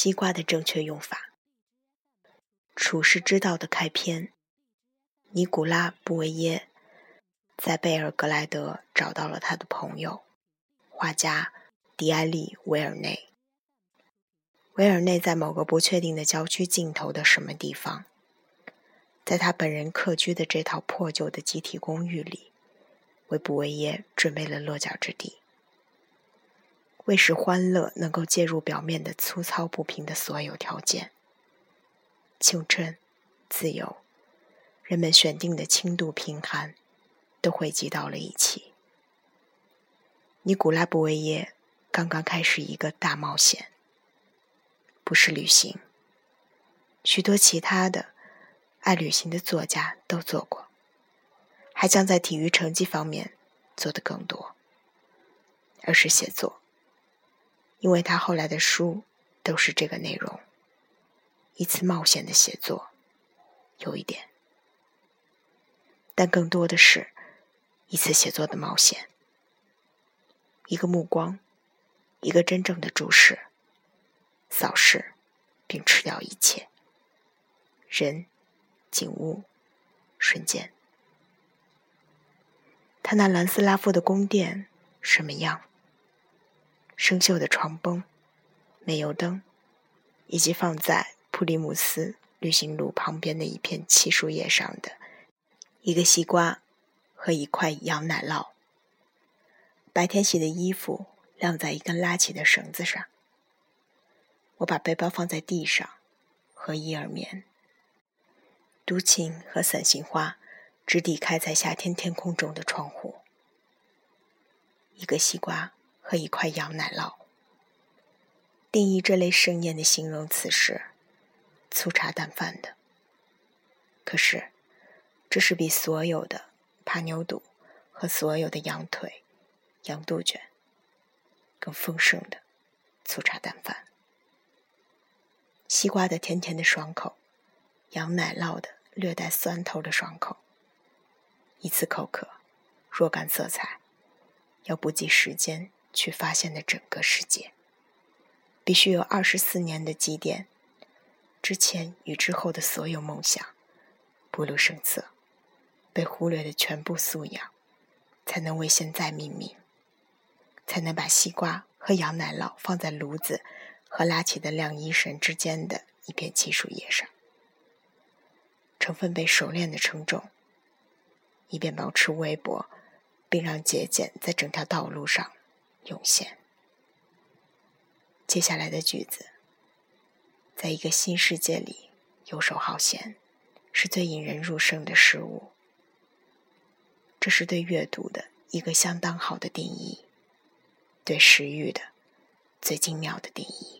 西瓜的正确用法。处世之道的开篇，尼古拉·布维耶在贝尔格莱德找到了他的朋友，画家迪埃利·维尔内。维尔内在某个不确定的郊区尽头的什么地方，在他本人客居的这套破旧的集体公寓里，为布维耶准备了落脚之地。为使欢乐能够介入表面的粗糙不平的所有条件，青春、自由、人们选定的轻度贫寒，都汇集到了一起。尼古拉·布维耶刚刚开始一个大冒险。不是旅行，许多其他的爱旅行的作家都做过，还将在体育成绩方面做得更多。而是写作，因为他后来的书都是这个内容：一次冒险的写作，有一点，但更多的是一次写作的冒险。一个目光，一个真正的注视。扫视，并吃掉一切人、景物、瞬间。他那兰斯拉夫的宫殿什么样？生锈的床崩，煤油灯，以及放在普利姆斯旅行路旁边的一片漆树叶上的一个西瓜和一块羊奶酪。白天洗的衣服晾在一根拉起的绳子上。我把背包放在地上，和伊尔棉。独琴和伞形花直抵开在夏天天空中的窗户。一个西瓜和一块羊奶酪。定义这类盛宴的形容词是粗茶淡饭的。可是，这是比所有的扒牛肚和所有的羊腿、羊肚卷更丰盛的粗茶淡饭。西瓜的甜甜的爽口，羊奶酪的略带酸头的爽口。一次口渴，若干色彩，要不计时间去发现的整个世界，必须有二十四年的积淀，之前与之后的所有梦想，不露声色，被忽略的全部素养，才能为现在命名，才能把西瓜和羊奶酪放在炉子。和拉起的晾衣绳之间的一片漆树叶上，成分被熟练的称重，以便保持微薄，并让节俭在整条道路上涌现。接下来的句子，在一个新世界里游手好闲，是最引人入胜的事物。这是对阅读的一个相当好的定义，对食欲的最精妙的定义。